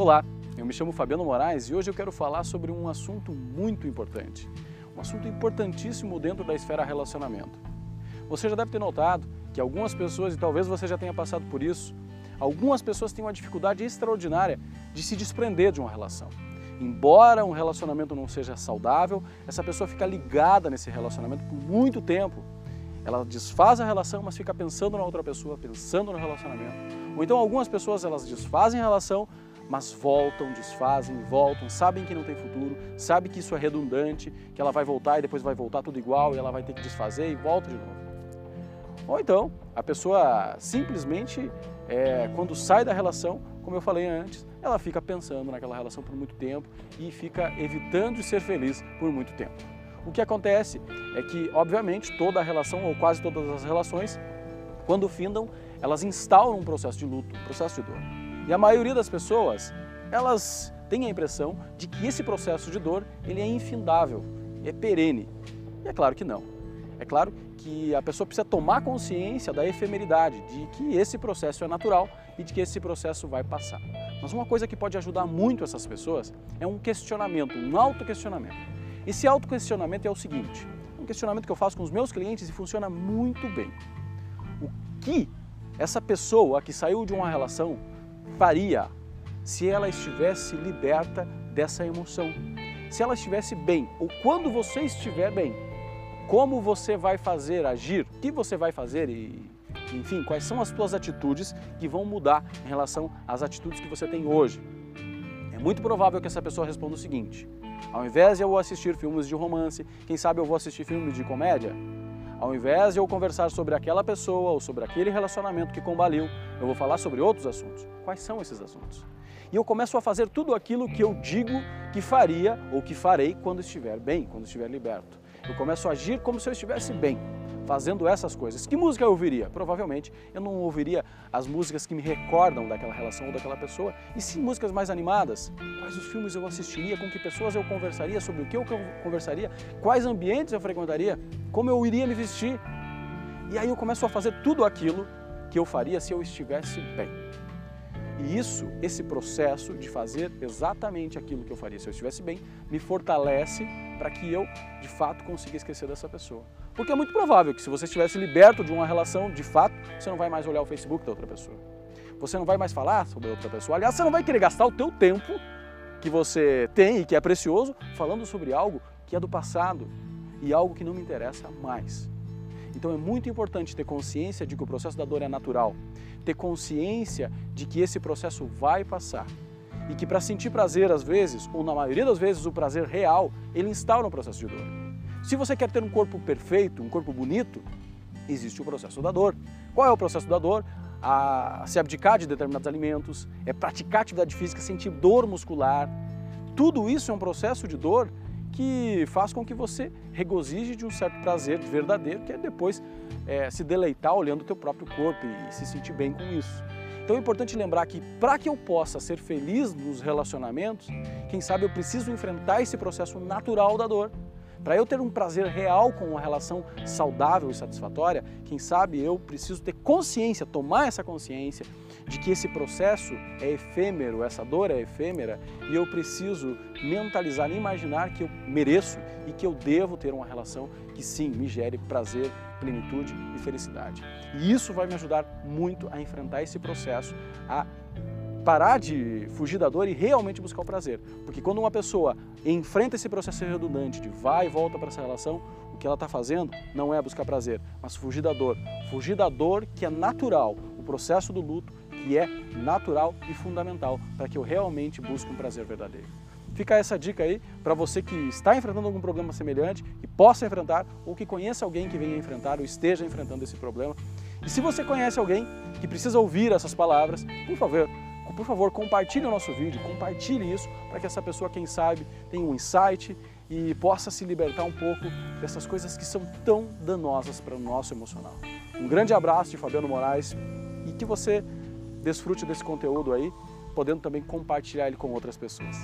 Olá, eu me chamo Fabiano Moraes e hoje eu quero falar sobre um assunto muito importante. Um assunto importantíssimo dentro da esfera relacionamento. Você já deve ter notado que algumas pessoas, e talvez você já tenha passado por isso, algumas pessoas têm uma dificuldade extraordinária de se desprender de uma relação. Embora um relacionamento não seja saudável, essa pessoa fica ligada nesse relacionamento por muito tempo. Ela desfaz a relação, mas fica pensando na outra pessoa, pensando no relacionamento. Ou então algumas pessoas elas desfazem a relação, mas voltam, desfazem, voltam, sabem que não tem futuro, sabem que isso é redundante, que ela vai voltar e depois vai voltar tudo igual e ela vai ter que desfazer e volta de novo. Ou então, a pessoa simplesmente, é, quando sai da relação, como eu falei antes, ela fica pensando naquela relação por muito tempo e fica evitando de ser feliz por muito tempo. O que acontece é que, obviamente, toda a relação, ou quase todas as relações, quando findam, elas instauram um processo de luto, um processo de dor. E a maioria das pessoas, elas têm a impressão de que esse processo de dor ele é infindável, é perene. E é claro que não. É claro que a pessoa precisa tomar consciência da efemeridade, de que esse processo é natural e de que esse processo vai passar. Mas uma coisa que pode ajudar muito essas pessoas é um questionamento, um autoquestionamento. Esse autoquestionamento é o seguinte, um questionamento que eu faço com os meus clientes e funciona muito bem. O que essa pessoa que saiu de uma relação faria se ela estivesse liberta dessa emoção? Se ela estivesse bem, ou quando você estiver bem, como você vai fazer, agir, o que você vai fazer e, enfim, quais são as suas atitudes que vão mudar em relação às atitudes que você tem hoje. É muito provável que essa pessoa responda o seguinte, ao invés de eu assistir filmes de romance, quem sabe eu vou assistir filmes de comédia? Ao invés de eu conversar sobre aquela pessoa ou sobre aquele relacionamento que combaliu, eu vou falar sobre outros assuntos. Quais são esses assuntos? E eu começo a fazer tudo aquilo que eu digo que faria ou que farei quando estiver bem, quando estiver liberto. Eu começo a agir como se eu estivesse bem, fazendo essas coisas. Que música eu ouviria? Provavelmente eu não ouviria as músicas que me recordam daquela relação ou daquela pessoa, e sim músicas mais animadas. Quais os filmes eu assistiria, com que pessoas eu conversaria, sobre o que eu conversaria, quais ambientes eu frequentaria, como eu iria me vestir. E aí eu começo a fazer tudo aquilo que eu faria se eu estivesse bem. E isso, esse processo de fazer exatamente aquilo que eu faria se eu estivesse bem, me fortalece para que eu, de fato, consiga esquecer dessa pessoa. Porque é muito provável que se você estivesse liberto de uma relação, de fato, você não vai mais olhar o Facebook da outra pessoa. Você não vai mais falar sobre a outra pessoa. Aliás, você não vai querer gastar o teu tempo que você tem e que é precioso falando sobre algo que é do passado e algo que não me interessa mais. Então é muito importante ter consciência de que o processo da dor é natural, ter consciência de que esse processo vai passar e que para sentir prazer às vezes, ou na maioria das vezes o prazer real, ele instaura um processo de dor. Se você quer ter um corpo perfeito, um corpo bonito, existe o processo da dor. Qual é o processo da dor? A se abdicar de determinados alimentos, é praticar atividade física, sentir dor muscular. Tudo isso é um processo de dor que faz com que você regozije de um certo prazer verdadeiro, que é depois é, se deleitar olhando o teu próprio corpo e se sentir bem com isso. Então é importante lembrar que para que eu possa ser feliz nos relacionamentos, quem sabe eu preciso enfrentar esse processo natural da dor. Para eu ter um prazer real com uma relação saudável e satisfatória, quem sabe eu preciso ter consciência, tomar essa consciência de que esse processo é efêmero, essa dor é efêmera e eu preciso mentalizar e imaginar que eu mereço e que eu devo ter uma relação que sim me gere prazer, plenitude e felicidade. E isso vai me ajudar muito a enfrentar esse processo, a parar de fugir da dor e realmente buscar o prazer. Porque quando uma pessoa enfrenta esse processo redundante de vai e volta para essa relação, o que ela está fazendo não é buscar prazer, mas fugir da dor. Fugir da dor que é natural, o processo do luto que é natural e fundamental para que eu realmente busque um prazer verdadeiro. Fica essa dica aí para você que está enfrentando algum problema semelhante e possa enfrentar ou que conheça alguém que venha enfrentar ou esteja enfrentando esse problema. E se você conhece alguém que precisa ouvir essas palavras, por favor, por favor, compartilhe o nosso vídeo, compartilhe isso para que essa pessoa, quem sabe, tenha um insight e possa se libertar um pouco dessas coisas que são tão danosas para o nosso emocional. Um grande abraço de Fabiano Moraes e que você desfrute desse conteúdo aí, podendo também compartilhar ele com outras pessoas.